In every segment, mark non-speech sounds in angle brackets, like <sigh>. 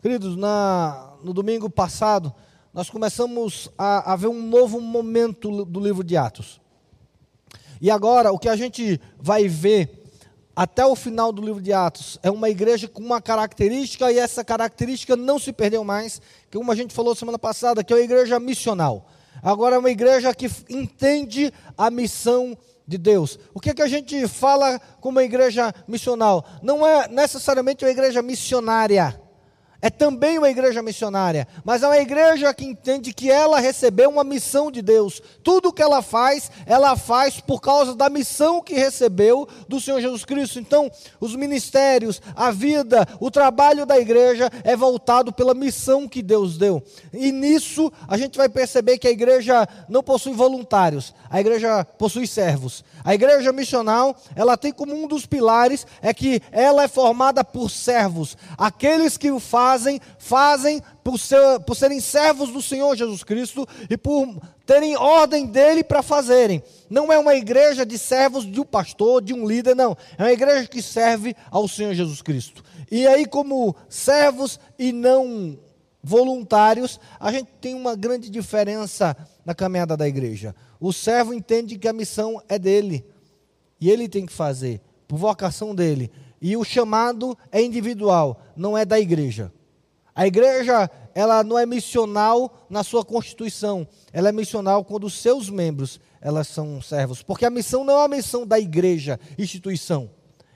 Queridos, na, no domingo passado, nós começamos a, a ver um novo momento do livro de Atos. E agora, o que a gente vai ver até o final do livro de Atos é uma igreja com uma característica, e essa característica não se perdeu mais, que como a gente falou semana passada, que é uma igreja missional. Agora é uma igreja que entende a missão de Deus. O que, é que a gente fala como uma igreja missional? Não é necessariamente uma igreja missionária é também uma igreja missionária, mas é uma igreja que entende que ela recebeu uma missão de Deus. Tudo que ela faz, ela faz por causa da missão que recebeu do Senhor Jesus Cristo. Então, os ministérios, a vida, o trabalho da igreja é voltado pela missão que Deus deu. E nisso a gente vai perceber que a igreja não possui voluntários, a igreja possui servos. A igreja missional, ela tem como um dos pilares é que ela é formada por servos, aqueles que o fazem fazem, fazem por, ser, por serem servos do Senhor Jesus Cristo e por terem ordem dele para fazerem. Não é uma igreja de servos de um pastor, de um líder, não. É uma igreja que serve ao Senhor Jesus Cristo. E aí, como servos e não voluntários, a gente tem uma grande diferença na caminhada da igreja. O servo entende que a missão é dele e ele tem que fazer, por vocação dele. E o chamado é individual, não é da igreja. A igreja, ela não é missional na sua constituição, ela é missional quando os seus membros, elas são servos, porque a missão não é a missão da igreja, instituição,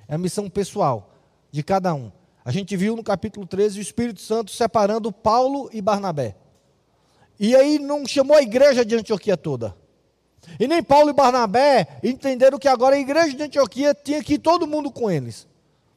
é a missão pessoal de cada um. A gente viu no capítulo 13 o Espírito Santo separando Paulo e Barnabé. E aí não chamou a igreja de Antioquia toda. E nem Paulo e Barnabé entenderam que agora a igreja de Antioquia tinha que ir todo mundo com eles.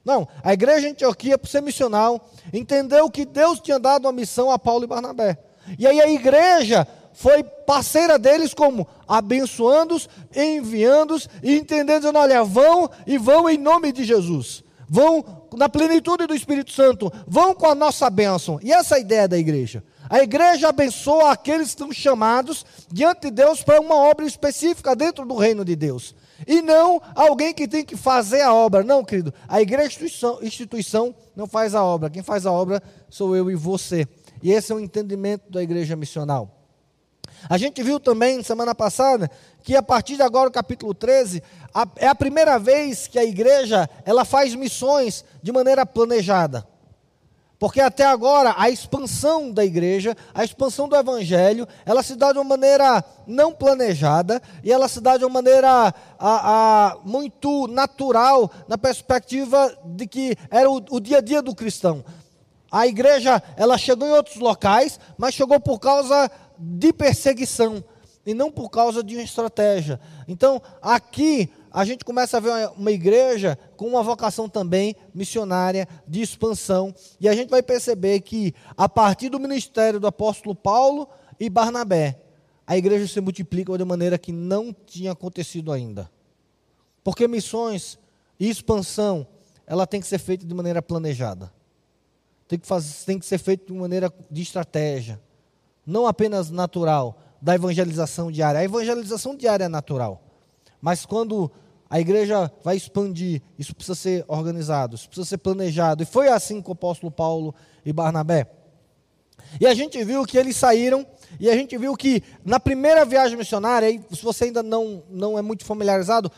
Não, a igreja de Antioquia, por ser missional, entendeu que Deus tinha dado uma missão a Paulo e Barnabé. E aí a igreja foi parceira deles como abençoando-os, enviando-os e entendendo, dizendo, olha, vão e vão em nome de Jesus. Vão na plenitude do Espírito Santo, vão com a nossa bênção. E essa é a ideia da igreja. A igreja abençoa aqueles que estão chamados diante de Deus para uma obra específica dentro do reino de Deus. E não alguém que tem que fazer a obra. Não, querido. A igreja instituição, instituição não faz a obra. Quem faz a obra sou eu e você. E esse é o entendimento da igreja missional. A gente viu também semana passada que a partir de agora, o capítulo 13, a, é a primeira vez que a igreja ela faz missões de maneira planejada. Porque até agora a expansão da igreja, a expansão do evangelho, ela se dá de uma maneira não planejada e ela se dá de uma maneira a, a, muito natural, na perspectiva de que era o, o dia a dia do cristão. A igreja, ela chegou em outros locais, mas chegou por causa de perseguição e não por causa de uma estratégia. Então, aqui a gente começa a ver uma igreja com uma vocação também missionária, de expansão, e a gente vai perceber que, a partir do ministério do apóstolo Paulo e Barnabé, a igreja se multiplica de maneira que não tinha acontecido ainda. Porque missões e expansão, ela tem que ser feita de maneira planejada. Tem que, fazer, tem que ser feita de maneira de estratégia. Não apenas natural, da evangelização diária. A evangelização diária é natural. Mas quando a igreja vai expandir, isso precisa ser organizado, isso precisa ser planejado. E foi assim com o apóstolo Paulo e Barnabé. E a gente viu que eles saíram, e a gente viu que na primeira viagem missionária, se você ainda não, não é muito familiarizado,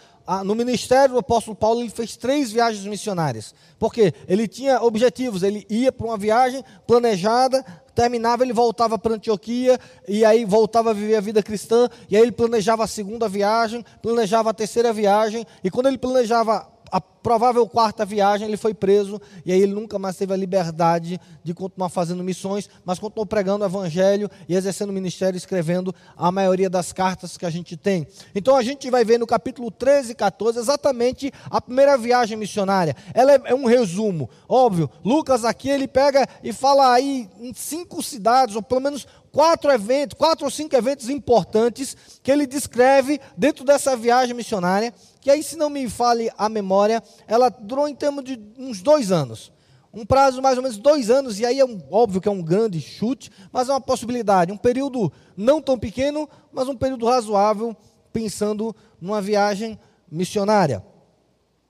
no ministério do apóstolo Paulo ele fez três viagens missionárias. Porque ele tinha objetivos, ele ia para uma viagem planejada, terminava, ele voltava para Antioquia, e aí voltava a viver a vida cristã, e aí ele planejava a segunda viagem, planejava a terceira viagem, e quando ele planejava a provável quarta viagem, ele foi preso e aí ele nunca mais teve a liberdade de continuar fazendo missões, mas continuou pregando o evangelho e exercendo o ministério, escrevendo a maioria das cartas que a gente tem. Então a gente vai ver no capítulo 13 e 14 exatamente a primeira viagem missionária. Ela é, é um resumo, óbvio. Lucas aqui ele pega e fala aí em cinco cidades, ou pelo menos quatro eventos, quatro ou cinco eventos importantes que ele descreve dentro dessa viagem missionária que aí, se não me fale a memória, ela durou em termos de uns dois anos. Um prazo de mais ou menos dois anos, e aí é um, óbvio que é um grande chute, mas é uma possibilidade. Um período não tão pequeno, mas um período razoável, pensando numa viagem missionária.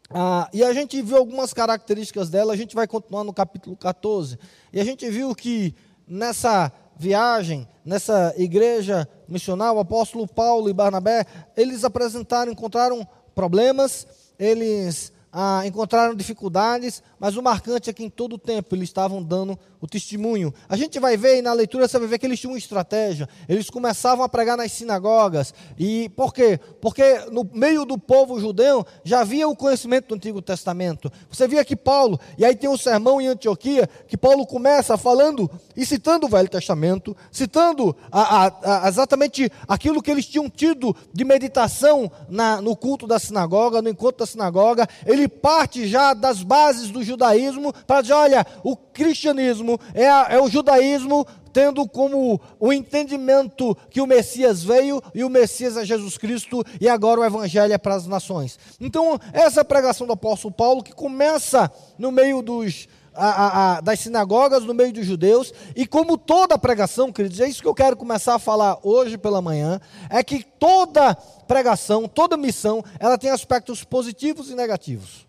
Ah, e a gente viu algumas características dela, a gente vai continuar no capítulo 14. E a gente viu que nessa viagem, nessa igreja missional, o apóstolo Paulo e Barnabé, eles apresentaram, encontraram problemas, eles ah, encontraram dificuldades, mas o marcante é que em todo o tempo eles estavam dando o testemunho. A gente vai ver, e na leitura você vai ver que eles tinham uma estratégia. Eles começavam a pregar nas sinagogas. E por quê? Porque no meio do povo judeu já havia o conhecimento do Antigo Testamento. Você via que Paulo, e aí tem um sermão em Antioquia, que Paulo começa falando e citando o Velho Testamento, citando a, a, a, exatamente aquilo que eles tinham tido de meditação na, no culto da sinagoga, no encontro da sinagoga. Ele parte já das bases do judaísmo para dizer: olha, o cristianismo é, a, é o judaísmo tendo como o entendimento que o Messias veio e o Messias é Jesus Cristo e agora o Evangelho é para as nações. Então, essa pregação do apóstolo Paulo, que começa no meio dos, a, a, das sinagogas, no meio dos judeus, e como toda pregação, queridos, é isso que eu quero começar a falar hoje pela manhã, é que toda pregação, toda missão, ela tem aspectos positivos e negativos.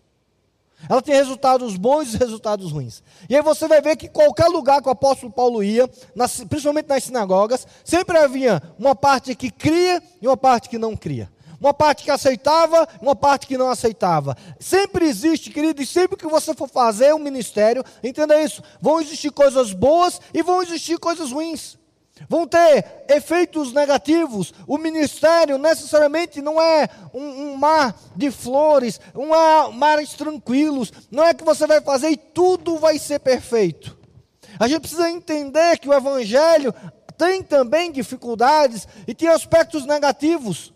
Ela tem resultados bons e resultados ruins. E aí você vai ver que qualquer lugar que o apóstolo Paulo ia, nas, principalmente nas sinagogas, sempre havia uma parte que cria e uma parte que não cria. Uma parte que aceitava, uma parte que não aceitava. Sempre existe, querido, e sempre que você for fazer um ministério, entenda isso: vão existir coisas boas e vão existir coisas ruins vão ter efeitos negativos. O ministério necessariamente não é um, um mar de flores, um mar, mares tranquilos. Não é que você vai fazer e tudo vai ser perfeito. A gente precisa entender que o evangelho tem também dificuldades e tem aspectos negativos.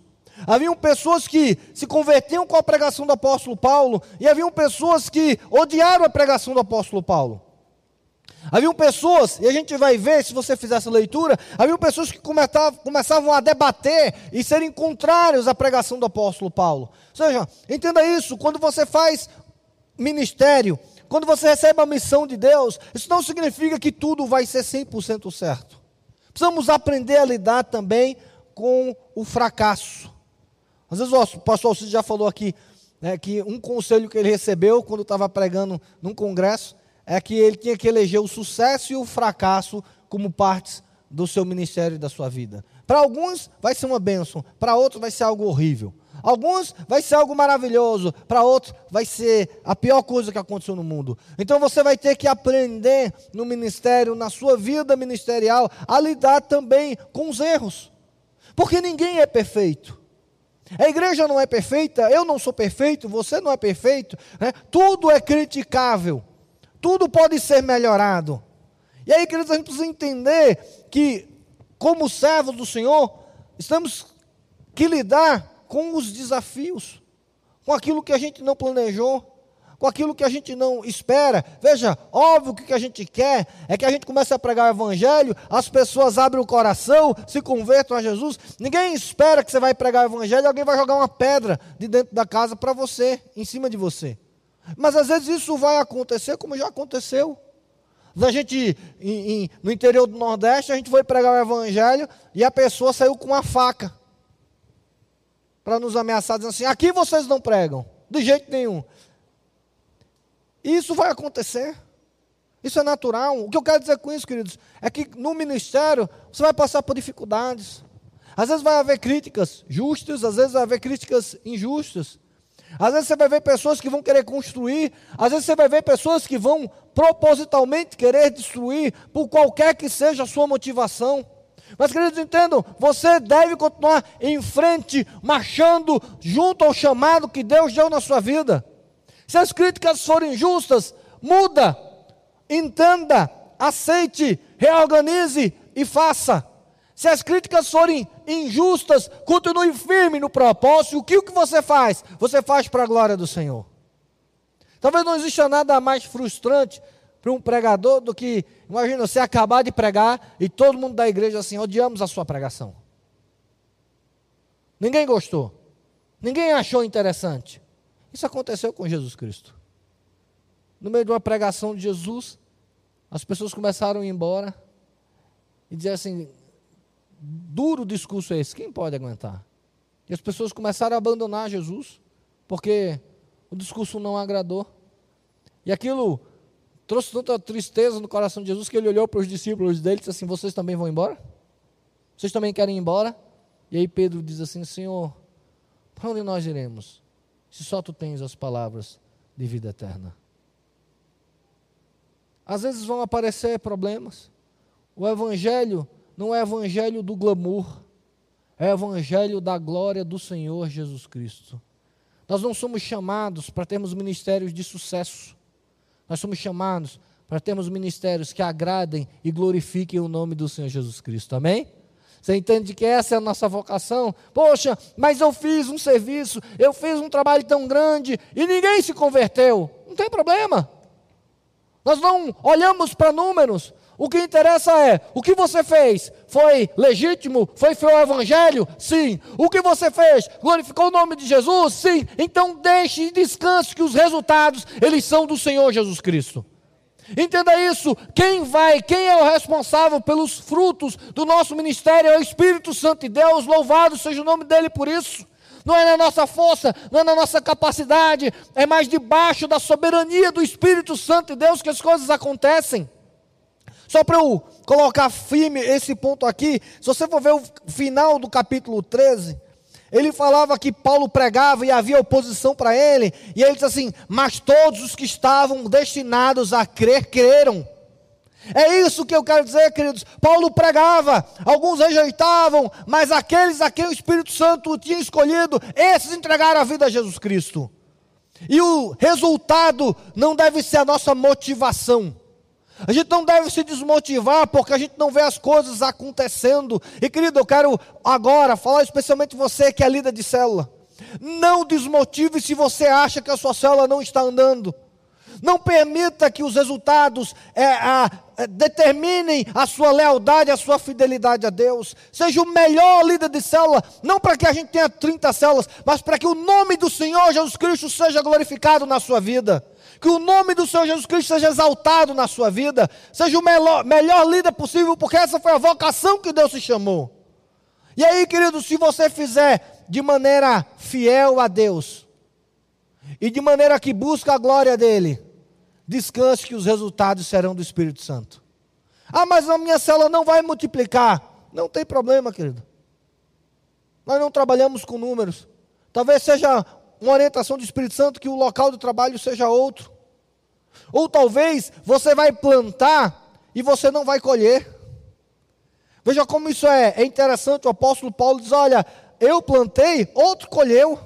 Haviam pessoas que se convertiam com a pregação do apóstolo Paulo, e haviam pessoas que odiaram a pregação do apóstolo Paulo. Haviam pessoas, e a gente vai ver se você fizer essa leitura, haviam pessoas que começavam a debater e serem contrários à pregação do apóstolo Paulo. Ou seja, entenda isso, quando você faz ministério, quando você recebe a missão de Deus, isso não significa que tudo vai ser 100% certo. Precisamos aprender a lidar também com o fracasso. Às vezes o pastor Alcides já falou aqui né, que um conselho que ele recebeu quando estava pregando num congresso é que ele tinha que eleger o sucesso e o fracasso como partes do seu ministério e da sua vida. Para alguns vai ser uma bênção, para outros vai ser algo horrível. Alguns vai ser algo maravilhoso, para outros vai ser a pior coisa que aconteceu no mundo. Então você vai ter que aprender no ministério, na sua vida ministerial, a lidar também com os erros. Porque ninguém é perfeito. A igreja não é perfeita, eu não sou perfeito, você não é perfeito, né? tudo é criticável tudo pode ser melhorado. E aí, queridos, a gente precisa entender que, como servos do Senhor, estamos que lidar com os desafios, com aquilo que a gente não planejou, com aquilo que a gente não espera. Veja, óbvio que o que a gente quer é que a gente comece a pregar o Evangelho, as pessoas abrem o coração, se convertam a Jesus. Ninguém espera que você vai pregar o Evangelho e alguém vai jogar uma pedra de dentro da casa para você, em cima de você. Mas às vezes isso vai acontecer como já aconteceu. A gente, em, em, no interior do Nordeste, a gente foi pregar o Evangelho e a pessoa saiu com uma faca para nos ameaçar, dizendo assim: aqui vocês não pregam, de jeito nenhum. Isso vai acontecer. Isso é natural. O que eu quero dizer com isso, queridos, é que no ministério você vai passar por dificuldades. Às vezes vai haver críticas justas, às vezes vai haver críticas injustas. Às vezes você vai ver pessoas que vão querer construir, às vezes você vai ver pessoas que vão propositalmente querer destruir, por qualquer que seja a sua motivação. Mas, queridos, entendam, você deve continuar em frente, marchando junto ao chamado que Deus deu na sua vida. Se as críticas forem justas, muda, entenda, aceite, reorganize e faça. Se as críticas forem injustas, continue firme no propósito. O que, o que você faz? Você faz para a glória do Senhor. Talvez não exista nada mais frustrante para um pregador do que, imagina, você acabar de pregar e todo mundo da igreja assim, odiamos a sua pregação. Ninguém gostou. Ninguém achou interessante. Isso aconteceu com Jesus Cristo. No meio de uma pregação de Jesus, as pessoas começaram a ir embora e dizer assim: duro discurso é esse? Quem pode aguentar? E as pessoas começaram a abandonar Jesus, porque o discurso não agradou. E aquilo trouxe tanta tristeza no coração de Jesus que ele olhou para os discípulos dele e disse assim: Vocês também vão embora? Vocês também querem ir embora? E aí Pedro diz assim: Senhor, para onde nós iremos? Se só tu tens as palavras de vida eterna. Às vezes vão aparecer problemas. O evangelho não é evangelho do glamour, é evangelho da glória do Senhor Jesus Cristo. Nós não somos chamados para termos ministérios de sucesso. Nós somos chamados para termos ministérios que agradem e glorifiquem o nome do Senhor Jesus Cristo. Amém? Você entende que essa é a nossa vocação? Poxa, mas eu fiz um serviço, eu fiz um trabalho tão grande e ninguém se converteu. Não tem problema. Nós não olhamos para números. O que interessa é o que você fez foi legítimo? Foi fiel ao Evangelho? Sim. O que você fez glorificou o nome de Jesus? Sim. Então deixe e descanse que os resultados eles são do Senhor Jesus Cristo. Entenda isso. Quem vai, quem é o responsável pelos frutos do nosso ministério é o Espírito Santo de Deus. Louvado seja o nome dele por isso não é na nossa força, não é na nossa capacidade, é mais debaixo da soberania do Espírito Santo de Deus que as coisas acontecem. Só para eu colocar firme esse ponto aqui, se você for ver o final do capítulo 13, ele falava que Paulo pregava e havia oposição para ele, e ele diz assim: Mas todos os que estavam destinados a crer, creram. É isso que eu quero dizer, queridos. Paulo pregava, alguns rejeitavam, mas aqueles a quem o Espírito Santo tinha escolhido, esses entregaram a vida a Jesus Cristo. E o resultado não deve ser a nossa motivação. A gente não deve se desmotivar porque a gente não vê as coisas acontecendo. E querido, eu quero agora falar especialmente você que é líder de célula. Não desmotive se você acha que a sua célula não está andando. Não permita que os resultados é, a, é, determinem a sua lealdade, a sua fidelidade a Deus. Seja o melhor líder de célula, não para que a gente tenha 30 células, mas para que o nome do Senhor Jesus Cristo seja glorificado na sua vida. Que o nome do Senhor Jesus Cristo seja exaltado na sua vida. Seja o melhor, melhor líder possível, porque essa foi a vocação que Deus se chamou. E aí, querido, se você fizer de maneira fiel a Deus, e de maneira que busca a glória dEle, descanse que os resultados serão do Espírito Santo. Ah, mas a minha célula não vai multiplicar. Não tem problema, querido. Nós não trabalhamos com números. Talvez seja uma orientação do Espírito Santo que o local do trabalho seja outro. Ou talvez você vai plantar e você não vai colher. Veja como isso é, é interessante. O apóstolo Paulo diz: Olha, eu plantei, outro colheu.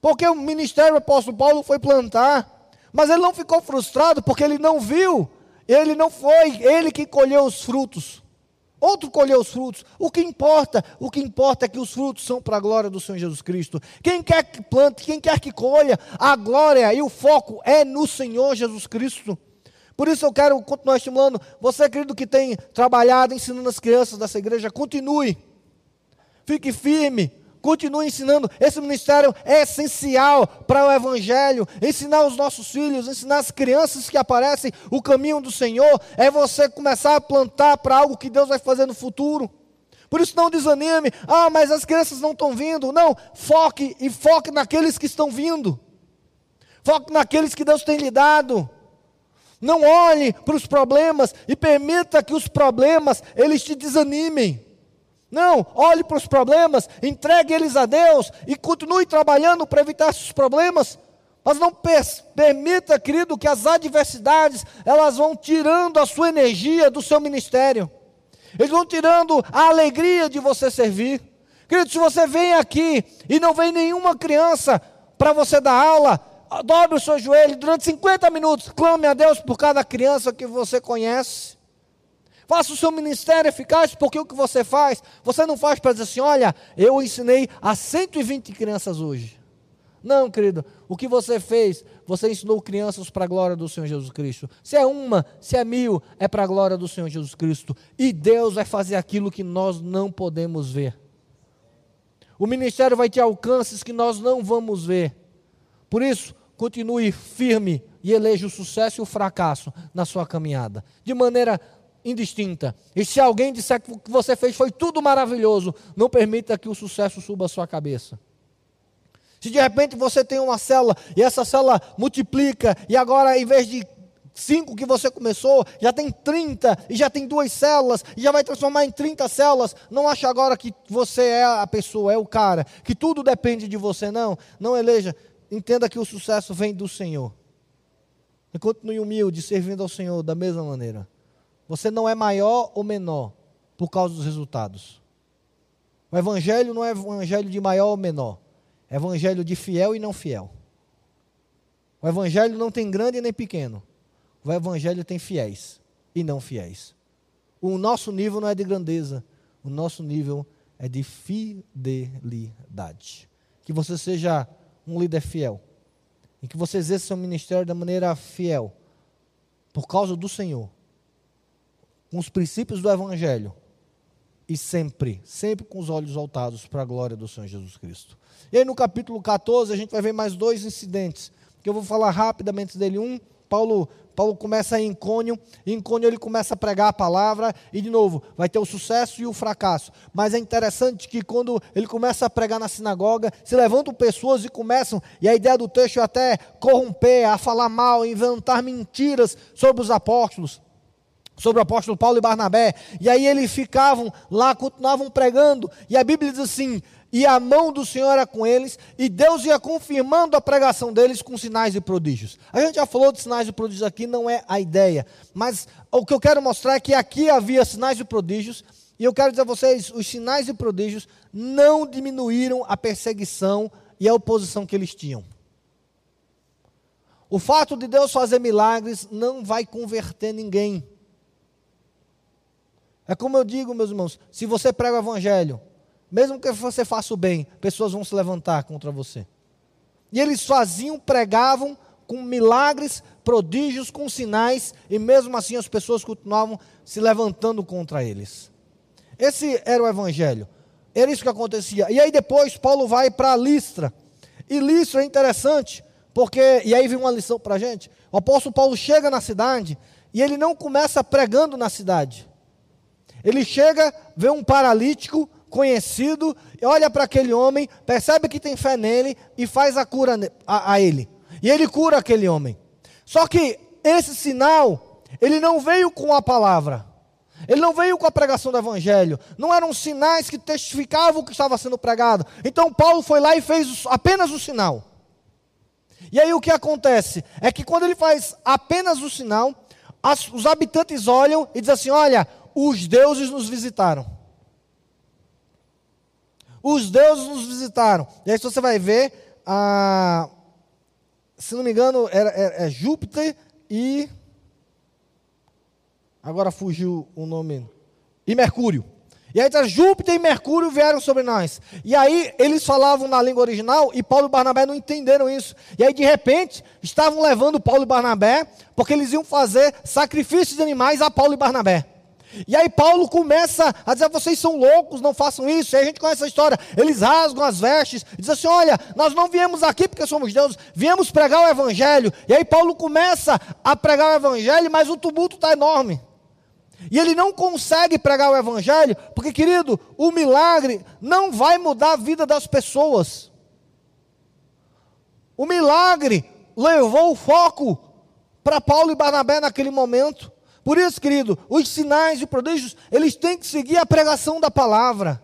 Porque o ministério do apóstolo Paulo foi plantar. Mas ele não ficou frustrado porque ele não viu, ele não foi ele que colheu os frutos. Outro colheu os frutos. O que importa? O que importa é que os frutos são para a glória do Senhor Jesus Cristo. Quem quer que plante, quem quer que colha, a glória e o foco é no Senhor Jesus Cristo. Por isso eu quero continuar estimulando. Você, querido, que tem trabalhado ensinando as crianças dessa igreja, continue. Fique firme continue ensinando. Esse ministério é essencial para o Evangelho. Ensinar os nossos filhos, ensinar as crianças que aparecem o caminho do Senhor. É você começar a plantar para algo que Deus vai fazer no futuro. Por isso não desanime. Ah, mas as crianças não estão vindo. Não, foque e foque naqueles que estão vindo. Foque naqueles que Deus tem lhe dado. Não olhe para os problemas e permita que os problemas eles te desanimem. Não, olhe para os problemas, entregue eles a Deus e continue trabalhando para evitar esses problemas. Mas não permita, querido, que as adversidades elas vão tirando a sua energia do seu ministério. Eles vão tirando a alegria de você servir. Querido, se você vem aqui e não vem nenhuma criança para você dar aula, dobre o seu joelho durante 50 minutos, clame a Deus por cada criança que você conhece. Faça o seu ministério eficaz, porque o que você faz, você não faz para dizer assim: olha, eu ensinei a 120 crianças hoje. Não, querido, o que você fez, você ensinou crianças para a glória do Senhor Jesus Cristo. Se é uma, se é mil, é para a glória do Senhor Jesus Cristo. E Deus vai fazer aquilo que nós não podemos ver. O ministério vai ter alcances que nós não vamos ver. Por isso, continue firme e eleja o sucesso e o fracasso na sua caminhada. De maneira indistinta. E se alguém disser que o que você fez foi tudo maravilhoso, não permita que o sucesso suba a sua cabeça. Se de repente você tem uma célula e essa célula multiplica e agora em vez de cinco que você começou, já tem 30 e já tem duas células e já vai transformar em 30 células. Não acha agora que você é a pessoa, é o cara, que tudo depende de você, não. Não eleja. Entenda que o sucesso vem do Senhor. E continue humilde, servindo ao Senhor da mesma maneira. Você não é maior ou menor por causa dos resultados. O evangelho não é evangelho de maior ou menor. É evangelho de fiel e não fiel. O evangelho não tem grande nem pequeno. O Evangelho tem fiéis e não fiéis. O nosso nível não é de grandeza, o nosso nível é de fidelidade. Que você seja um líder fiel, e que você exerça seu ministério da maneira fiel, por causa do Senhor, com os princípios do Evangelho, e sempre, sempre com os olhos voltados para a glória do Senhor Jesus Cristo. E aí no capítulo 14 a gente vai ver mais dois incidentes, que eu vou falar rapidamente dele. Um, Paulo Paulo começa em Cônio, e em Cônio ele começa a pregar a palavra, e de novo, vai ter o sucesso e o fracasso. Mas é interessante que quando ele começa a pregar na sinagoga, se levantam pessoas e começam, e a ideia do texto é até corromper, a falar mal, inventar mentiras sobre os apóstolos sobre o apóstolo Paulo e Barnabé. E aí eles ficavam lá, continuavam pregando. E a Bíblia diz assim: e a mão do Senhor era com eles, e Deus ia confirmando a pregação deles com sinais e prodígios. A gente já falou de sinais e prodígios aqui, não é a ideia, mas o que eu quero mostrar é que aqui havia sinais e prodígios, e eu quero dizer a vocês: os sinais e prodígios não diminuíram a perseguição e a oposição que eles tinham. O fato de Deus fazer milagres não vai converter ninguém. É como eu digo, meus irmãos: se você prega o evangelho, mesmo que você faça o bem, pessoas vão se levantar contra você. E eles faziam, pregavam com milagres, prodígios, com sinais, e mesmo assim as pessoas continuavam se levantando contra eles. Esse era o evangelho. Era isso que acontecia. E aí depois Paulo vai para Listra. E Listra é interessante, porque, e aí vem uma lição para a gente. O apóstolo Paulo chega na cidade e ele não começa pregando na cidade. Ele chega, vê um paralítico, conhecido, olha para aquele homem, percebe que tem fé nele e faz a cura a, a ele. E ele cura aquele homem. Só que esse sinal, ele não veio com a palavra. Ele não veio com a pregação do evangelho. Não eram sinais que testificavam o que estava sendo pregado. Então Paulo foi lá e fez apenas o sinal. E aí o que acontece? É que quando ele faz apenas o sinal, as, os habitantes olham e dizem assim: Olha, os deuses nos visitaram os deuses nos visitaram. E aí você vai ver, ah, se não me engano, é, é, é Júpiter e. Agora fugiu o nome. E Mercúrio. E aí tá, Júpiter e Mercúrio vieram sobre nós. E aí eles falavam na língua original e Paulo e Barnabé não entenderam isso. E aí de repente estavam levando Paulo e Barnabé, porque eles iam fazer sacrifícios de animais a Paulo e Barnabé. E aí Paulo começa a dizer: vocês são loucos, não façam isso. E aí a gente conhece a história. Eles rasgam as vestes, diz assim: olha, nós não viemos aqui porque somos deuses, viemos pregar o evangelho. E aí Paulo começa a pregar o evangelho, mas o tumulto está enorme. E ele não consegue pregar o evangelho, porque, querido, o milagre não vai mudar a vida das pessoas. O milagre levou o foco para Paulo e Barnabé naquele momento. Por isso, querido, os sinais e prodígios, eles têm que seguir a pregação da palavra.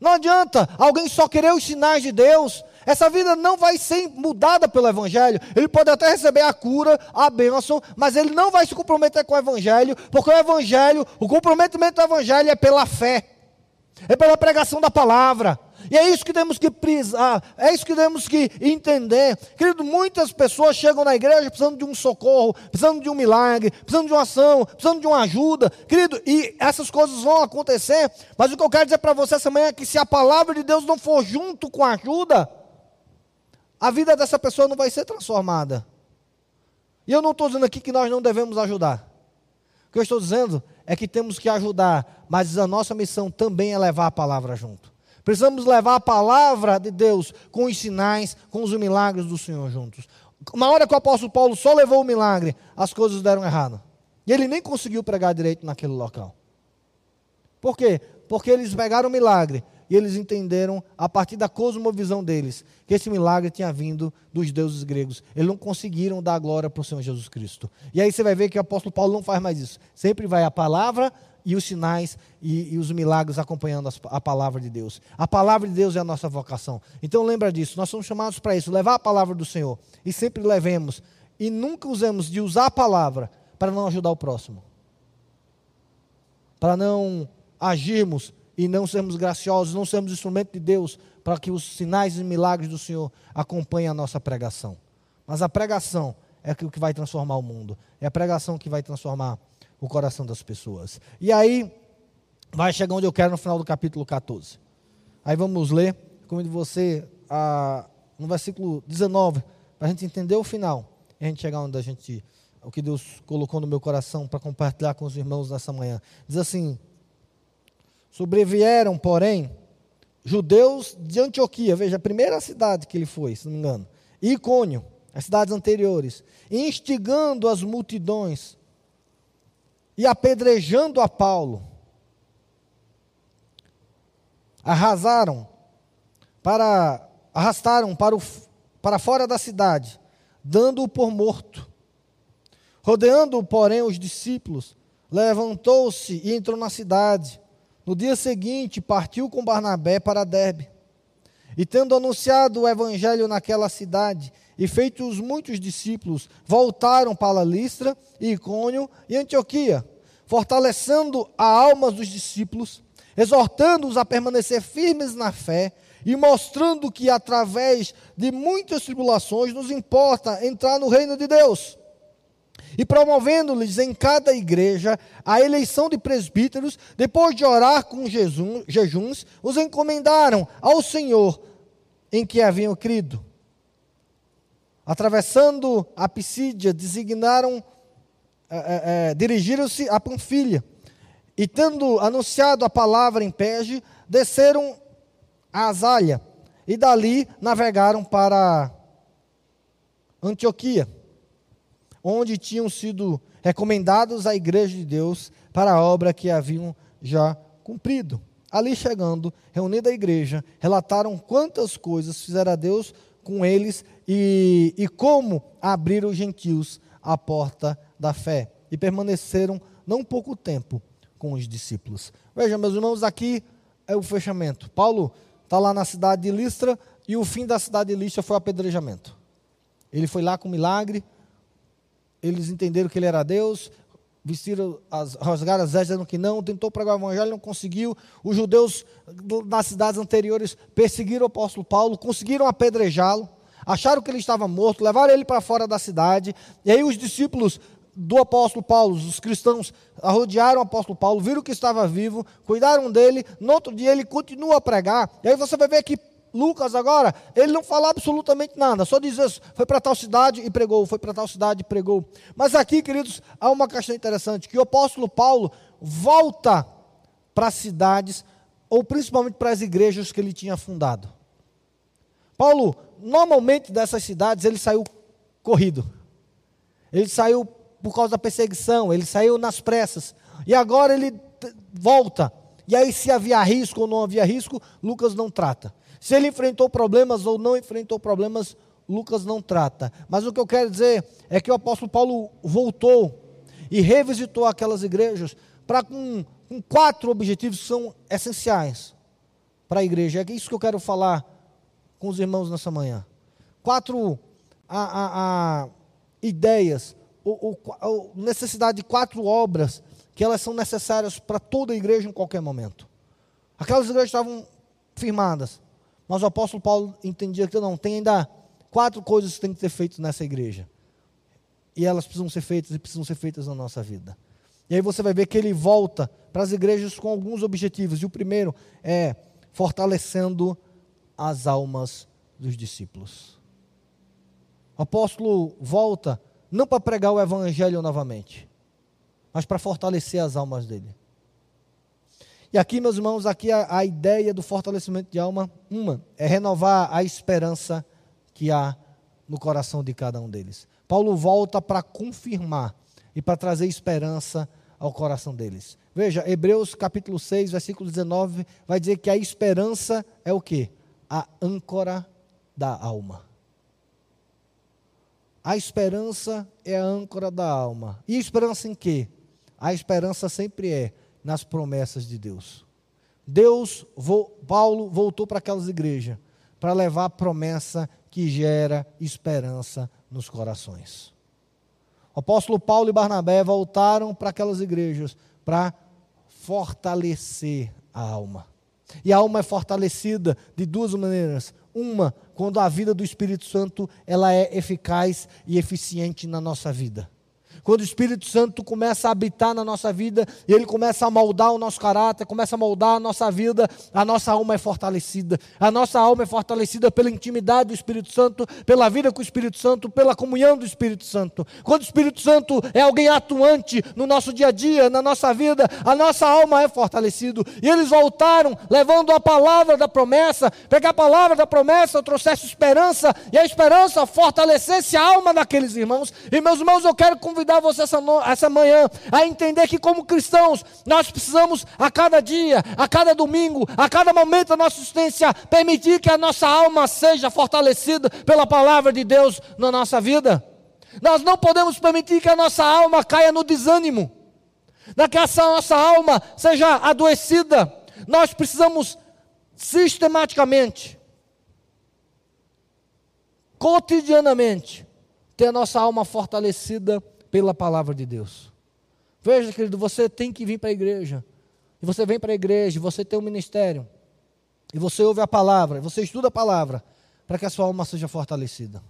Não adianta alguém só querer os sinais de Deus. Essa vida não vai ser mudada pelo Evangelho. Ele pode até receber a cura, a bênção, mas ele não vai se comprometer com o Evangelho, porque o Evangelho, o comprometimento do Evangelho é pela fé, é pela pregação da palavra. E é isso que temos que prisar, é isso que temos que entender. Querido, muitas pessoas chegam na igreja precisando de um socorro, precisando de um milagre, precisando de uma ação, precisando de uma ajuda. Querido, e essas coisas vão acontecer, mas o que eu quero dizer para você essa manhã é que se a palavra de Deus não for junto com a ajuda, a vida dessa pessoa não vai ser transformada. E eu não estou dizendo aqui que nós não devemos ajudar. O que eu estou dizendo é que temos que ajudar, mas a nossa missão também é levar a palavra junto. Precisamos levar a palavra de Deus com os sinais, com os milagres do Senhor juntos. Na hora que o apóstolo Paulo só levou o milagre, as coisas deram errado. E ele nem conseguiu pregar direito naquele local. Por quê? Porque eles pegaram o milagre e eles entenderam, a partir da cosmovisão deles, que esse milagre tinha vindo dos deuses gregos. Eles não conseguiram dar glória para o Senhor Jesus Cristo. E aí você vai ver que o apóstolo Paulo não faz mais isso. Sempre vai a palavra e os sinais e, e os milagres acompanhando as, a palavra de Deus. A palavra de Deus é a nossa vocação. Então lembra disso, nós somos chamados para isso, levar a palavra do Senhor. E sempre levemos. E nunca usemos de usar a palavra para não ajudar o próximo. Para não agirmos e não sermos graciosos, não sermos instrumento de Deus para que os sinais e milagres do Senhor acompanhem a nossa pregação. Mas a pregação é o que vai transformar o mundo. É a pregação que vai transformar o coração das pessoas. E aí, vai chegar onde eu quero no final do capítulo 14. Aí vamos ler, como você, a, no versículo 19, para a gente entender o final. E a gente chegar onde a gente, o que Deus colocou no meu coração para compartilhar com os irmãos nessa manhã. Diz assim: Sobrevieram, porém, judeus de Antioquia, veja, a primeira cidade que ele foi, se não me engano, e Icônio, as cidades anteriores, instigando as multidões e apedrejando a Paulo, arrasaram para arrastaram para, o, para fora da cidade, dando-o por morto. Rodeando, porém, os discípulos, levantou-se e entrou na cidade. No dia seguinte, partiu com Barnabé para Derbe. E tendo anunciado o evangelho naquela cidade e feitos muitos discípulos, voltaram para Listra, Icônio e Antioquia, fortalecendo a alma dos discípulos, exortando-os a permanecer firmes na fé e mostrando que através de muitas tribulações nos importa entrar no reino de Deus. E promovendo-lhes em cada igreja a eleição de presbíteros, depois de orar com jejuns, os encomendaram ao Senhor em que haviam crido. Atravessando a Pisídia, designaram é, é, é, dirigiram-se a Panfilha e, tendo anunciado a palavra em Pege, desceram a Azalha e dali navegaram para Antioquia, onde tinham sido recomendados à igreja de Deus para a obra que haviam já cumprido. Ali chegando, reunida a igreja, relataram quantas coisas fizera Deus com eles e, e como abriram os gentios a porta da fé e permaneceram não pouco tempo com os discípulos. Veja, meus irmãos, aqui é o fechamento. Paulo está lá na cidade de Listra e o fim da cidade de Listra foi o apedrejamento. Ele foi lá com milagre, eles entenderam que ele era Deus, vestiram as, rasgaram as dizendo que não, tentou pregar o evangelho, não conseguiu. Os judeus nas cidades anteriores perseguiram o apóstolo Paulo, conseguiram apedrejá-lo, acharam que ele estava morto, levaram ele para fora da cidade, e aí os discípulos do apóstolo Paulo, os cristãos rodearam o apóstolo Paulo, viram que estava vivo, cuidaram dele, no outro dia ele continua a pregar, e aí você vai ver que Lucas agora, ele não fala absolutamente nada, só diz isso, foi para tal cidade e pregou, foi para tal cidade e pregou. Mas aqui, queridos, há uma questão interessante, que o apóstolo Paulo volta para as cidades, ou principalmente para as igrejas que ele tinha fundado. Paulo, normalmente dessas cidades, ele saiu corrido. Ele saiu por causa da perseguição, ele saiu nas pressas. E agora ele volta. E aí, se havia risco ou não havia risco, Lucas não trata. Se ele enfrentou problemas ou não enfrentou problemas, Lucas não trata. Mas o que eu quero dizer é que o apóstolo Paulo voltou e revisitou aquelas igrejas para com, com quatro objetivos que são essenciais para a igreja. É isso que eu quero falar com os irmãos nessa manhã. Quatro a, a, a ideias ou, ou, necessidade de quatro obras que elas são necessárias para toda a igreja em qualquer momento. Aquelas igrejas estavam firmadas, mas o apóstolo Paulo entendia que não, tem ainda quatro coisas que têm que ser feitas nessa igreja. E elas precisam ser feitas e precisam ser feitas na nossa vida. E aí você vai ver que ele volta para as igrejas com alguns objetivos. E o primeiro é fortalecendo as almas dos discípulos. O apóstolo volta não para pregar o evangelho novamente, mas para fortalecer as almas dele. E aqui, meus irmãos, aqui a, a, ideia do fortalecimento de alma, uma, é renovar a esperança que há no coração de cada um deles. Paulo volta para confirmar e para trazer esperança ao coração deles. Veja, Hebreus capítulo 6, versículo 19, vai dizer que a esperança é o que? A âncora da alma. A esperança é a âncora da alma. E esperança em quê? A esperança sempre é nas promessas de Deus. Deus, Paulo voltou para aquelas igrejas para levar a promessa que gera esperança nos corações. O apóstolo Paulo e Barnabé voltaram para aquelas igrejas para fortalecer a alma. E a alma é fortalecida de duas maneiras. Uma, quando a vida do Espírito Santo ela é eficaz e eficiente na nossa vida. Quando o Espírito Santo começa a habitar na nossa vida e ele começa a moldar o nosso caráter, começa a moldar a nossa vida, a nossa alma é fortalecida. A nossa alma é fortalecida pela intimidade do Espírito Santo, pela vida com o Espírito Santo, pela comunhão do Espírito Santo. Quando o Espírito Santo é alguém atuante no nosso dia a dia, na nossa vida, a nossa alma é fortalecida. E eles voltaram levando a palavra da promessa, pegar a palavra da promessa trouxesse esperança e a esperança fortalecesse a alma daqueles irmãos. E meus irmãos, eu quero convidar convidar você essa, essa manhã a entender que, como cristãos, nós precisamos a cada dia, a cada domingo, a cada momento da nossa existência, permitir que a nossa alma seja fortalecida pela palavra de Deus na nossa vida. Nós não podemos permitir que a nossa alma caia no desânimo, que essa nossa alma seja adoecida. Nós precisamos sistematicamente, cotidianamente, ter a nossa alma fortalecida pela palavra de Deus. Veja, querido, você tem que vir para a igreja. E você vem para a igreja, você tem um ministério. E você ouve a palavra, você estuda a palavra, para que a sua alma seja fortalecida.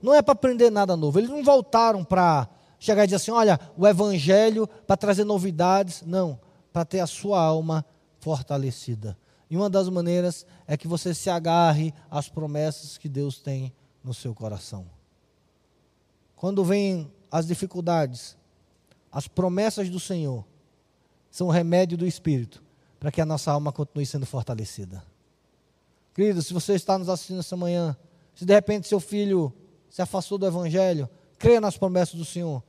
Não é para aprender nada novo. Eles não voltaram para chegar e dizer assim: olha, o evangelho para trazer novidades. Não, para ter a sua alma fortalecida. E uma das maneiras é que você se agarre às promessas que Deus tem no seu coração. Quando vem as dificuldades, as promessas do Senhor são o remédio do Espírito para que a nossa alma continue sendo fortalecida. Querido, se você está nos assistindo essa manhã, se de repente seu filho se afastou do Evangelho, creia nas promessas do Senhor.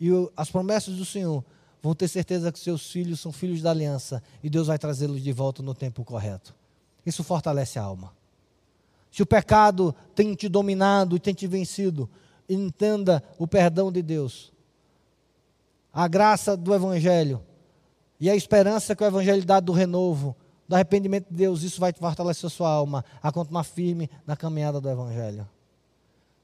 E as promessas do Senhor vão ter certeza que seus filhos são filhos da aliança e Deus vai trazê-los de volta no tempo correto. Isso fortalece a alma. Se o pecado tem te dominado e tem te vencido, entenda o perdão de Deus, a graça do Evangelho e a esperança que o Evangelho dá do renovo, do arrependimento de Deus, isso vai fortalecer a sua alma a continuar firme na caminhada do Evangelho.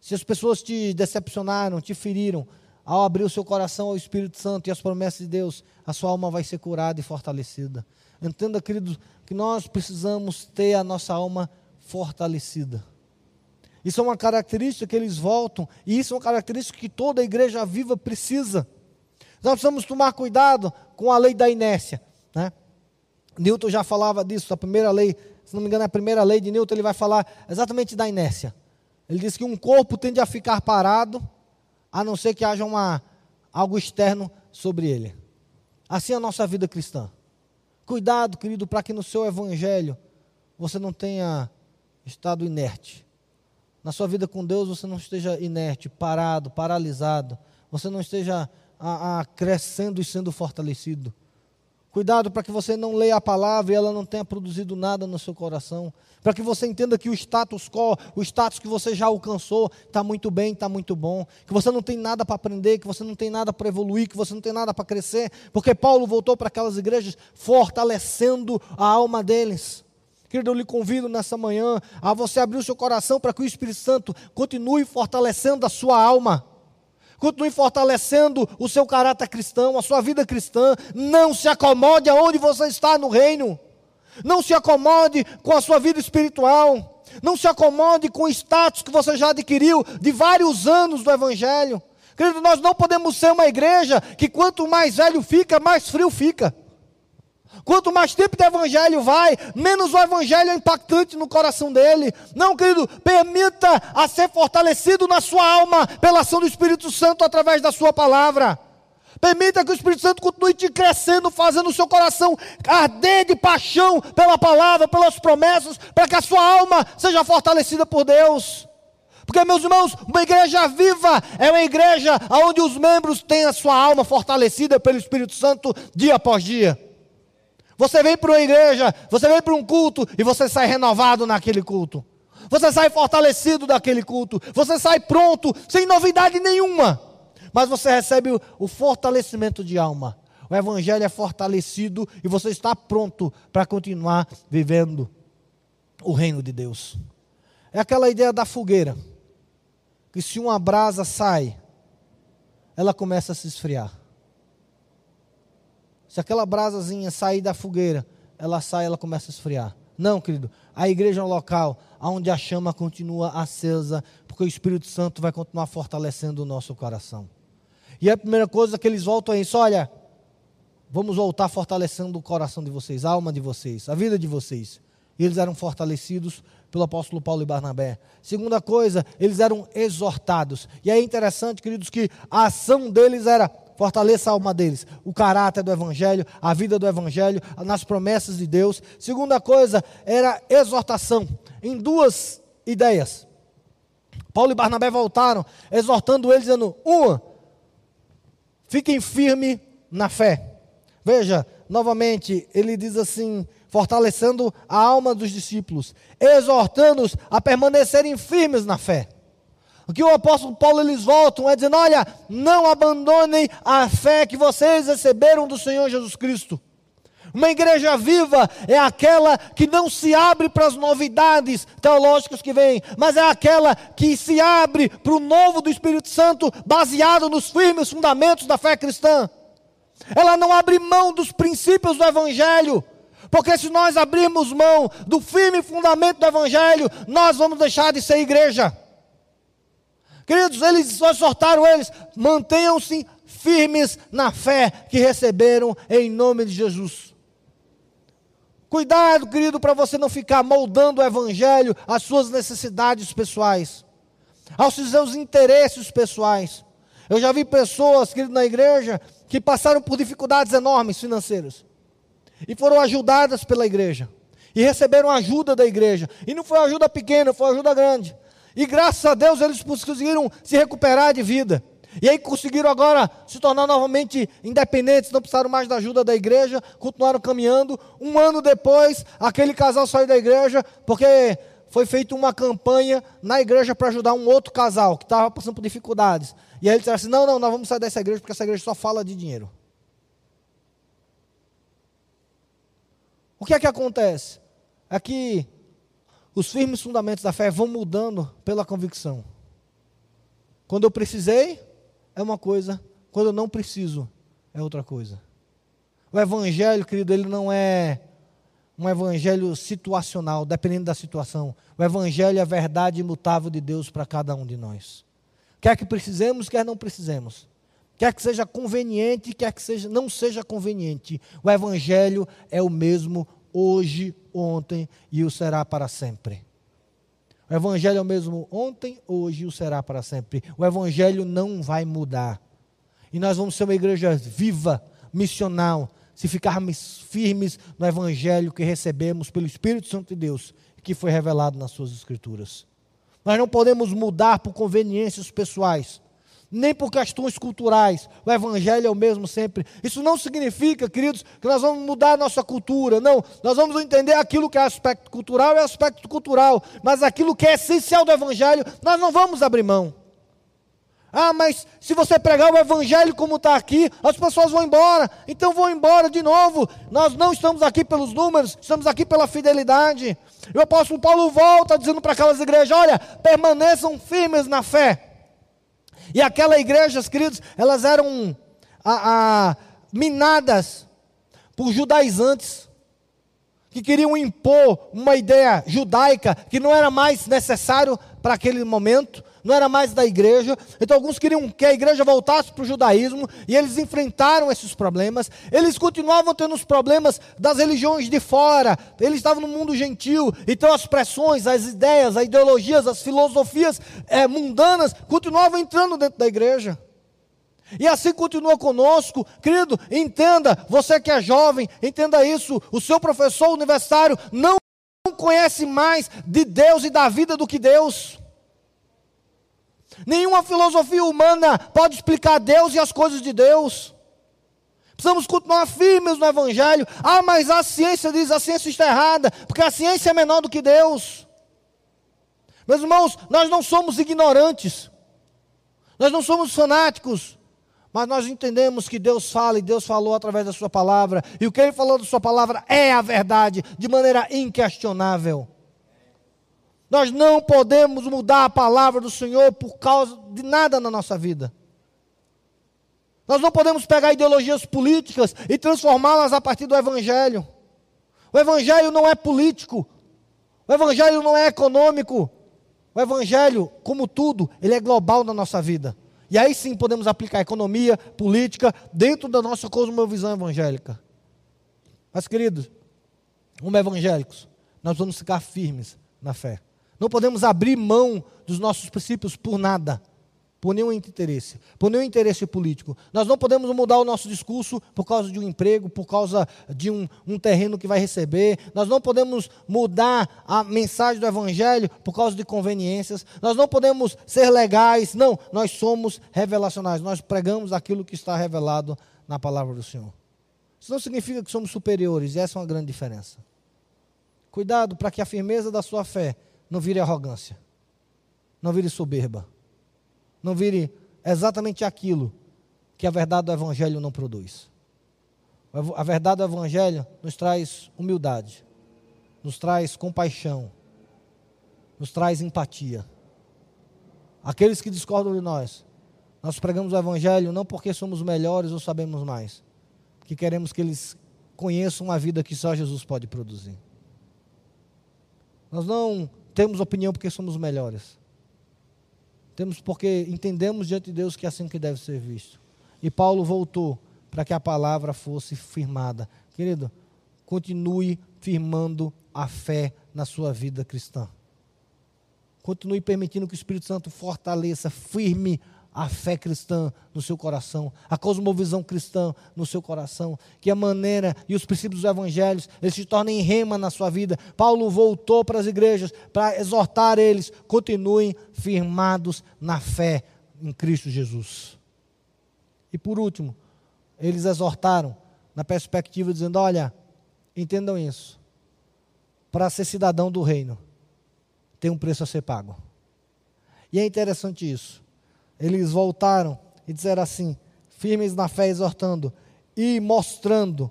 Se as pessoas te decepcionaram, te feriram, ao abrir o seu coração ao Espírito Santo e às promessas de Deus, a sua alma vai ser curada e fortalecida. Entenda, queridos, que nós precisamos ter a nossa alma fortalecida. Isso é uma característica que eles voltam, e isso é uma característica que toda igreja viva precisa. Nós precisamos tomar cuidado com a lei da inércia. Né? Newton já falava disso, a primeira lei, se não me engano, a primeira lei de Newton, ele vai falar exatamente da inércia. Ele diz que um corpo tende a ficar parado, a não ser que haja uma, algo externo sobre ele. Assim é a nossa vida cristã. Cuidado, querido, para que no seu evangelho você não tenha estado inerte na sua vida com Deus você não esteja inerte, parado, paralisado, você não esteja a, a, crescendo e sendo fortalecido. Cuidado para que você não leia a palavra e ela não tenha produzido nada no seu coração. Para que você entenda que o status quo, o status que você já alcançou, está muito bem, está muito bom. Que você não tem nada para aprender, que você não tem nada para evoluir, que você não tem nada para crescer. Porque Paulo voltou para aquelas igrejas fortalecendo a alma deles. Querido, eu lhe convido nessa manhã a você abrir o seu coração para que o Espírito Santo continue fortalecendo a sua alma. Continue fortalecendo o seu caráter cristão, a sua vida cristã. Não se acomode aonde você está no reino. Não se acomode com a sua vida espiritual. Não se acomode com o status que você já adquiriu de vários anos do Evangelho. Querido, nós não podemos ser uma igreja que quanto mais velho fica, mais frio fica. Quanto mais tempo de evangelho vai, menos o evangelho é impactante no coração dele. Não, querido, permita a ser fortalecido na sua alma pela ação do Espírito Santo através da sua palavra. Permita que o Espírito Santo continue te crescendo, fazendo o seu coração arder de paixão pela palavra, pelas promessas, para que a sua alma seja fortalecida por Deus. Porque, meus irmãos, uma igreja viva é uma igreja onde os membros têm a sua alma fortalecida pelo Espírito Santo dia após dia. Você vem para uma igreja, você vem para um culto e você sai renovado naquele culto. Você sai fortalecido daquele culto. Você sai pronto, sem novidade nenhuma. Mas você recebe o, o fortalecimento de alma. O evangelho é fortalecido e você está pronto para continuar vivendo o reino de Deus. É aquela ideia da fogueira. Que se uma brasa sai, ela começa a se esfriar. Se aquela brasazinha sair da fogueira, ela sai, ela começa a esfriar. Não, querido. A igreja é um local onde a chama continua acesa, porque o Espírito Santo vai continuar fortalecendo o nosso coração. E a primeira coisa que eles voltam é isso: olha, vamos voltar fortalecendo o coração de vocês, a alma de vocês, a vida de vocês. E eles eram fortalecidos pelo apóstolo Paulo e Barnabé. Segunda coisa, eles eram exortados. E é interessante, queridos, que a ação deles era fortaleça a alma deles, o caráter do evangelho, a vida do evangelho, nas promessas de Deus. Segunda coisa era exortação, em duas ideias. Paulo e Barnabé voltaram, exortando eles, dizendo: uma, fiquem firmes na fé. Veja, novamente, ele diz assim: fortalecendo a alma dos discípulos, exortando-os a permanecerem firmes na fé. O que o apóstolo Paulo eles voltam é dizendo: olha, não abandonem a fé que vocês receberam do Senhor Jesus Cristo. Uma igreja viva é aquela que não se abre para as novidades teológicas que vêm, mas é aquela que se abre para o novo do Espírito Santo, baseado nos firmes fundamentos da fé cristã. Ela não abre mão dos princípios do Evangelho, porque se nós abrirmos mão do firme fundamento do Evangelho, nós vamos deixar de ser igreja. Queridos, eles exortaram eles, mantenham-se firmes na fé que receberam em nome de Jesus. Cuidado, querido, para você não ficar moldando o evangelho às suas necessidades pessoais, aos seus interesses pessoais. Eu já vi pessoas, querido, na igreja que passaram por dificuldades enormes financeiras e foram ajudadas pela igreja e receberam ajuda da igreja. E não foi ajuda pequena, foi ajuda grande. E graças a Deus eles conseguiram se recuperar de vida. E aí conseguiram agora se tornar novamente independentes, não precisaram mais da ajuda da igreja, continuaram caminhando. Um ano depois, aquele casal saiu da igreja porque foi feita uma campanha na igreja para ajudar um outro casal que estava passando por dificuldades. E aí eles disseram assim: não, não, nós vamos sair dessa igreja porque essa igreja só fala de dinheiro. O que é que acontece? É que os firmes fundamentos da fé vão mudando pela convicção. Quando eu precisei, é uma coisa, quando eu não preciso, é outra coisa. O evangelho, querido, ele não é um evangelho situacional, dependendo da situação. O evangelho é a verdade imutável de Deus para cada um de nós. Quer que precisemos, quer não precisemos. Quer que seja conveniente, quer que seja, não seja conveniente. O evangelho é o mesmo hoje, ontem e o será para sempre. O Evangelho é o mesmo ontem, hoje e o será para sempre. O Evangelho não vai mudar. E nós vamos ser uma igreja viva, missional, se ficarmos firmes no Evangelho que recebemos pelo Espírito Santo de Deus, que foi revelado nas Suas Escrituras. Nós não podemos mudar por conveniências pessoais nem por questões culturais. O evangelho é o mesmo sempre. Isso não significa, queridos, que nós vamos mudar a nossa cultura. Não, nós vamos entender aquilo que é aspecto cultural é aspecto cultural, mas aquilo que é essencial do evangelho, nós não vamos abrir mão. Ah, mas se você pregar o evangelho como está aqui, as pessoas vão embora. Então vão embora de novo. Nós não estamos aqui pelos números, estamos aqui pela fidelidade. E o apóstolo Paulo volta dizendo para aquelas igrejas: olha, permaneçam firmes na fé. E aquela igreja, queridos, elas eram a, a, minadas por judaizantes que queriam impor uma ideia judaica que não era mais necessário para aquele momento, não era mais da igreja. Então, alguns queriam que a igreja voltasse para o judaísmo e eles enfrentaram esses problemas. Eles continuavam tendo os problemas das religiões de fora, eles estavam no mundo gentil. Então, as pressões, as ideias, as ideologias, as filosofias é, mundanas continuavam entrando dentro da igreja. E assim continua conosco, querido, entenda, você que é jovem, entenda isso, o seu professor universitário não conhece mais de Deus e da vida do que Deus. Nenhuma filosofia humana pode explicar Deus e as coisas de Deus. Precisamos continuar firmes no Evangelho. Ah, mas a ciência diz a ciência está errada, porque a ciência é menor do que Deus. Meus irmãos, nós não somos ignorantes, nós não somos fanáticos, mas nós entendemos que Deus fala e Deus falou através da Sua palavra, e o que Ele falou da Sua palavra é a verdade, de maneira inquestionável. Nós não podemos mudar a palavra do Senhor por causa de nada na nossa vida. Nós não podemos pegar ideologias políticas e transformá-las a partir do Evangelho. O Evangelho não é político. O Evangelho não é econômico. O Evangelho, como tudo, ele é global na nossa vida. E aí sim podemos aplicar economia, política, dentro da nossa cosmovisão evangélica. Mas, queridos, como evangélicos, nós vamos ficar firmes na fé. Não podemos abrir mão dos nossos princípios por nada, por nenhum interesse, por nenhum interesse político. Nós não podemos mudar o nosso discurso por causa de um emprego, por causa de um, um terreno que vai receber. Nós não podemos mudar a mensagem do Evangelho por causa de conveniências. Nós não podemos ser legais. Não, nós somos revelacionais. Nós pregamos aquilo que está revelado na palavra do Senhor. Isso não significa que somos superiores, e essa é uma grande diferença. Cuidado para que a firmeza da sua fé não vire arrogância, não vire soberba, não vire exatamente aquilo que a verdade do Evangelho não produz. A verdade do Evangelho nos traz humildade, nos traz compaixão, nos traz empatia. Aqueles que discordam de nós, nós pregamos o Evangelho não porque somos melhores ou sabemos mais, porque queremos que eles conheçam uma vida que só Jesus pode produzir. Nós não temos opinião porque somos melhores. Temos porque entendemos diante de Deus que é assim que deve ser visto. E Paulo voltou para que a palavra fosse firmada. Querido, continue firmando a fé na sua vida cristã. Continue permitindo que o Espírito Santo fortaleça, firme a fé cristã no seu coração, a cosmovisão cristã no seu coração, que a maneira e os princípios dos evangelhos eles se tornem rema na sua vida. Paulo voltou para as igrejas para exortar eles, continuem firmados na fé em Cristo Jesus. E por último, eles exortaram na perspectiva dizendo: olha, entendam isso. Para ser cidadão do reino, tem um preço a ser pago. E é interessante isso eles voltaram e disseram assim, firmes na fé, exortando e mostrando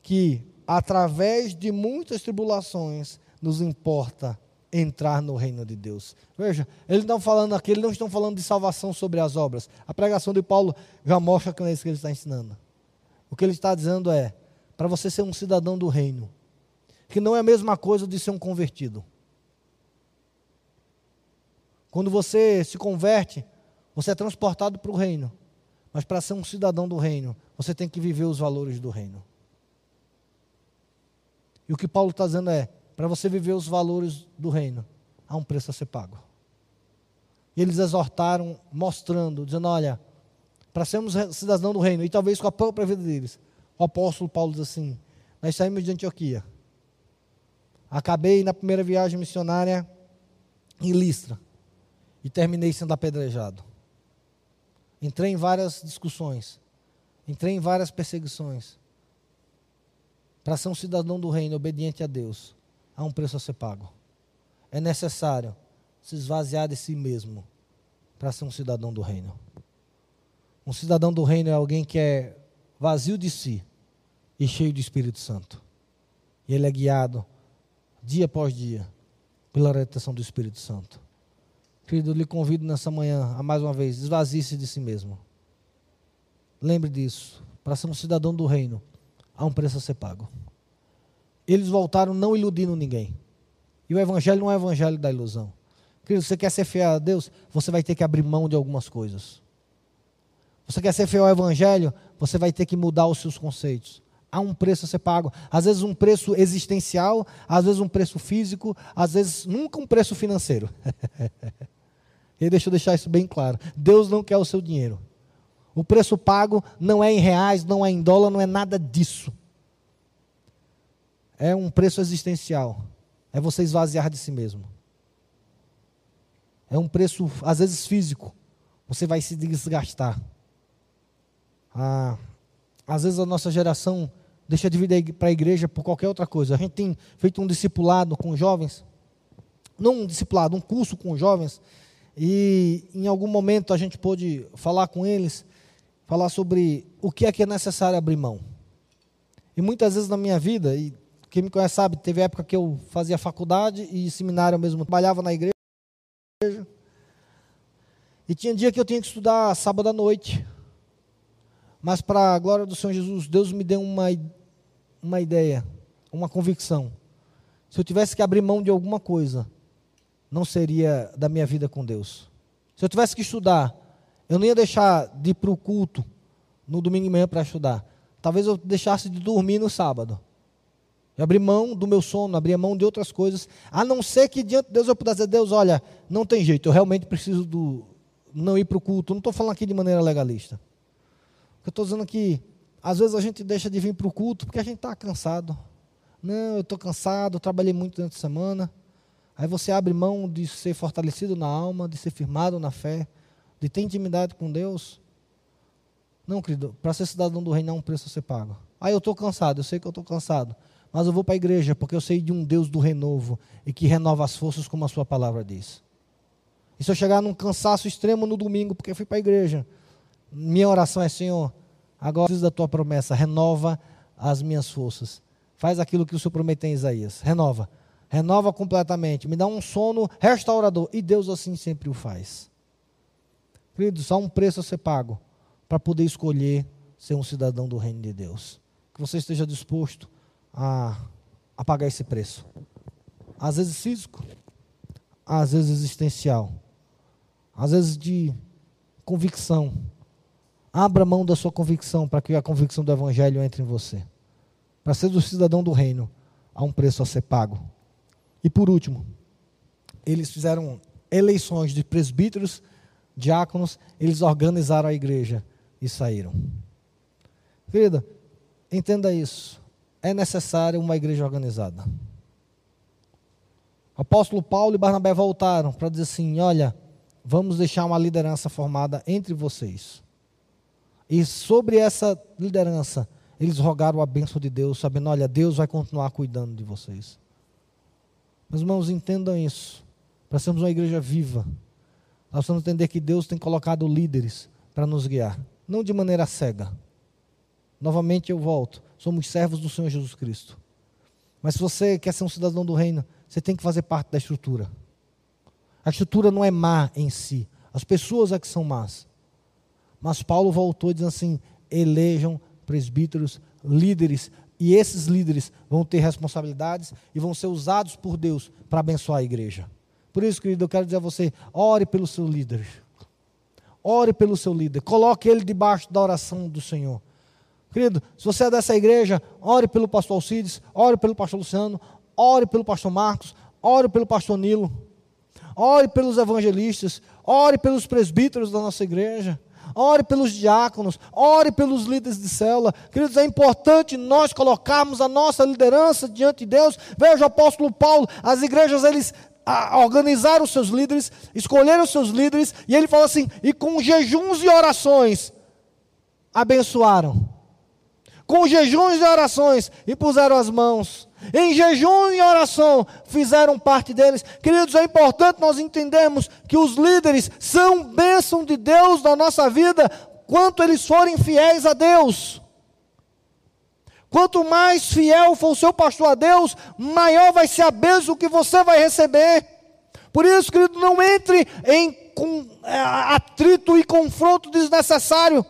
que através de muitas tribulações nos importa entrar no reino de Deus. Veja, eles estão falando aqui, eles não estão falando de salvação sobre as obras. A pregação de Paulo já mostra que não é isso que ele está ensinando. O que ele está dizendo é, para você ser um cidadão do reino, que não é a mesma coisa de ser um convertido. Quando você se converte, você é transportado para o reino. Mas para ser um cidadão do reino, você tem que viver os valores do reino. E o que Paulo está dizendo é: para você viver os valores do reino, há um preço a ser pago. E eles exortaram, mostrando, dizendo: olha, para sermos cidadão do reino, e talvez com a própria vida deles, o apóstolo Paulo diz assim: nós saímos de Antioquia. Acabei na primeira viagem missionária em Listra e terminei sendo apedrejado. Entrei em várias discussões. Entrei em várias perseguições. Para ser um cidadão do reino obediente a Deus, há um preço a ser pago. É necessário se esvaziar de si mesmo para ser um cidadão do reino. Um cidadão do reino é alguém que é vazio de si e cheio do Espírito Santo. E ele é guiado dia após dia pela orientação do Espírito Santo. Querido, lhe convido nessa manhã a mais uma vez, esvazie-se de si mesmo. Lembre disso. Para ser um cidadão do reino, há um preço a ser pago. Eles voltaram não iludindo ninguém. E o evangelho não é o evangelho da ilusão. Querido, você quer ser fiel a Deus, você vai ter que abrir mão de algumas coisas. Você quer ser fiel ao evangelho, você vai ter que mudar os seus conceitos. Há um preço a ser pago. Às vezes um preço existencial, às vezes um preço físico, às vezes nunca um preço financeiro. <laughs> Ele deixou deixar isso bem claro. Deus não quer o seu dinheiro. O preço pago não é em reais, não é em dólar, não é nada disso. É um preço existencial. É você esvaziar de si mesmo. É um preço, às vezes, físico. você vai se desgastar. Ah, às vezes a nossa geração deixa de vir para a igreja por qualquer outra coisa. A gente tem feito um discipulado com jovens, não um discipulado, um curso com jovens, e em algum momento a gente pôde falar com eles, falar sobre o que é que é necessário abrir mão. E muitas vezes na minha vida, e quem me conhece sabe, teve época que eu fazia faculdade e seminário mesmo, trabalhava na igreja. E tinha dia que eu tinha que estudar sábado à noite. Mas para a glória do Senhor Jesus, Deus me deu uma, uma ideia, uma convicção. Se eu tivesse que abrir mão de alguma coisa, não seria da minha vida com Deus. Se eu tivesse que estudar, eu não ia deixar de ir para o culto no domingo de manhã para estudar. Talvez eu deixasse de dormir no sábado. Eu abri mão do meu sono, abri mão de outras coisas, a não ser que diante de Deus eu pudesse dizer, Deus, olha, não tem jeito, eu realmente preciso do, não ir para o culto. Não estou falando aqui de maneira legalista. Eu estou dizendo que às vezes a gente deixa de vir para o culto porque a gente está cansado. Não, eu estou cansado, trabalhei muito durante a semana. Aí você abre mão de ser fortalecido na alma, de ser firmado na fé, de ter intimidade com Deus. Não, querido, para ser cidadão do reino há um preço a ser pago. Ah, eu estou cansado, eu sei que eu estou cansado. Mas eu vou para a igreja porque eu sei de um Deus do renovo e que renova as forças, como a sua palavra diz. E se eu chegar num cansaço extremo no domingo porque fui para a igreja, minha oração é, Senhor, agora preciso da tua promessa, renova as minhas forças. Faz aquilo que o Senhor prometeu em Isaías. Renova. Renova completamente. Me dá um sono restaurador. E Deus assim sempre o faz. Queridos, há um preço a ser pago para poder escolher ser um cidadão do reino de Deus. Que você esteja disposto a, a pagar esse preço. Às vezes físico, às vezes existencial, às vezes de convicção Abra mão da sua convicção para que a convicção do Evangelho entre em você. Para ser do cidadão do reino, há um preço a ser pago. E por último, eles fizeram eleições de presbíteros, diáconos, eles organizaram a igreja e saíram. Querida, entenda isso. É necessário uma igreja organizada. Apóstolo Paulo e Barnabé voltaram para dizer assim: olha, vamos deixar uma liderança formada entre vocês. E sobre essa liderança, eles rogaram a bênção de Deus, sabendo: olha, Deus vai continuar cuidando de vocês. Meus irmãos, entendam isso. Para sermos uma igreja viva, nós precisamos entender que Deus tem colocado líderes para nos guiar, não de maneira cega. Novamente eu volto: somos servos do Senhor Jesus Cristo. Mas se você quer ser um cidadão do reino, você tem que fazer parte da estrutura. A estrutura não é má em si, as pessoas é que são más. Mas Paulo voltou dizendo assim: elejam presbíteros, líderes, e esses líderes vão ter responsabilidades e vão ser usados por Deus para abençoar a igreja. Por isso, querido, eu quero dizer a você: ore pelo seu líder. Ore pelo seu líder. Coloque ele debaixo da oração do Senhor. Querido, se você é dessa igreja, ore pelo pastor Alcides, ore pelo pastor Luciano, ore pelo pastor Marcos, ore pelo pastor Nilo, ore pelos evangelistas, ore pelos presbíteros da nossa igreja ore pelos diáconos, ore pelos líderes de célula. Queridos, é importante nós colocarmos a nossa liderança diante de Deus. Veja o apóstolo Paulo, as igrejas, eles organizaram os seus líderes, escolheram os seus líderes, e ele fala assim: e com jejuns e orações abençoaram. Com jejuns e orações, e puseram as mãos em jejum e oração, fizeram parte deles. Queridos, é importante nós entendermos que os líderes são bênção de Deus na nossa vida, quanto eles forem fiéis a Deus. Quanto mais fiel for o seu pastor a Deus, maior vai ser a bênção que você vai receber. Por isso, querido, não entre em é, atrito e confronto desnecessário.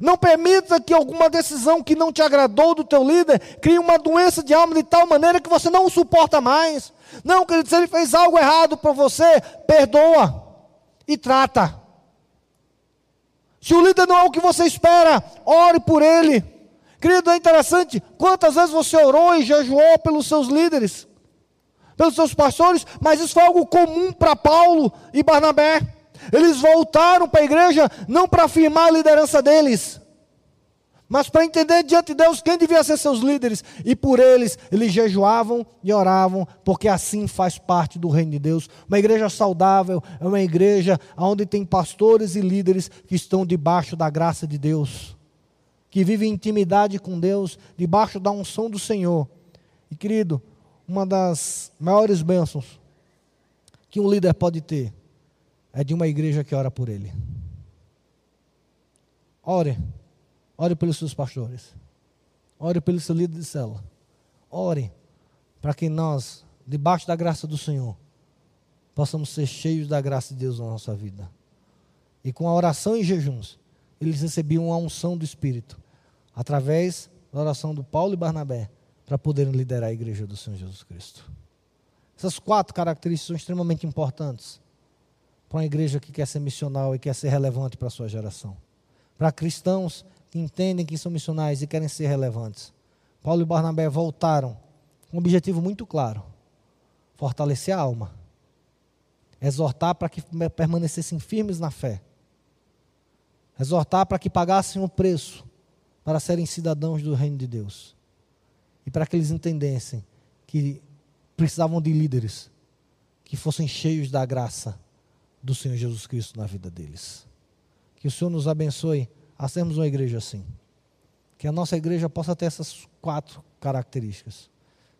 Não permita que alguma decisão que não te agradou do teu líder crie uma doença de alma de tal maneira que você não o suporta mais. Não, querido, se ele fez algo errado para você, perdoa e trata. Se o líder não é o que você espera, ore por ele. Querido, é interessante quantas vezes você orou e jejuou pelos seus líderes, pelos seus pastores, mas isso foi algo comum para Paulo e Barnabé. Eles voltaram para a igreja não para afirmar a liderança deles, mas para entender diante de Deus quem devia ser seus líderes. E por eles, eles jejuavam e oravam, porque assim faz parte do reino de Deus. Uma igreja saudável é uma igreja onde tem pastores e líderes que estão debaixo da graça de Deus, que vivem intimidade com Deus, debaixo da unção do Senhor. E querido, uma das maiores bênçãos que um líder pode ter é de uma igreja que ora por ele. Ore Ore pelos seus pastores. Ore pelo seu líder de célula. Ore para que nós, debaixo da graça do Senhor, possamos ser cheios da graça de Deus na nossa vida. E com a oração e jejuns, eles recebiam a unção do Espírito, através da oração do Paulo e Barnabé, para poderem liderar a igreja do Senhor Jesus Cristo. Essas quatro características são extremamente importantes para uma igreja que quer ser missional e quer ser relevante para a sua geração. Para cristãos que entendem que são missionários e querem ser relevantes. Paulo e Barnabé voltaram com um objetivo muito claro: fortalecer a alma, exortar para que permanecessem firmes na fé, exortar para que pagassem o preço para serem cidadãos do reino de Deus e para que eles entendessem que precisavam de líderes que fossem cheios da graça do Senhor Jesus Cristo na vida deles. Que o Senhor nos abençoe a sermos uma igreja assim. Que a nossa igreja possa ter essas quatro características.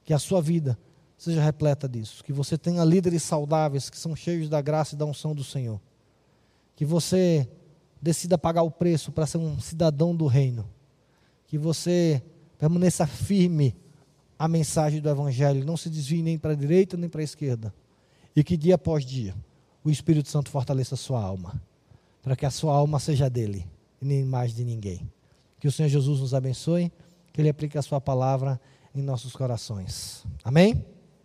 Que a sua vida seja repleta disso. Que você tenha líderes saudáveis que são cheios da graça e da unção do Senhor. Que você decida pagar o preço para ser um cidadão do reino. Que você permaneça firme à mensagem do Evangelho. Não se desvie nem para a direita nem para a esquerda. E que dia após dia o Espírito Santo fortaleça a sua alma. Para que a sua alma seja dele e nem mais de ninguém. Que o Senhor Jesus nos abençoe, que Ele aplique a Sua palavra em nossos corações. Amém?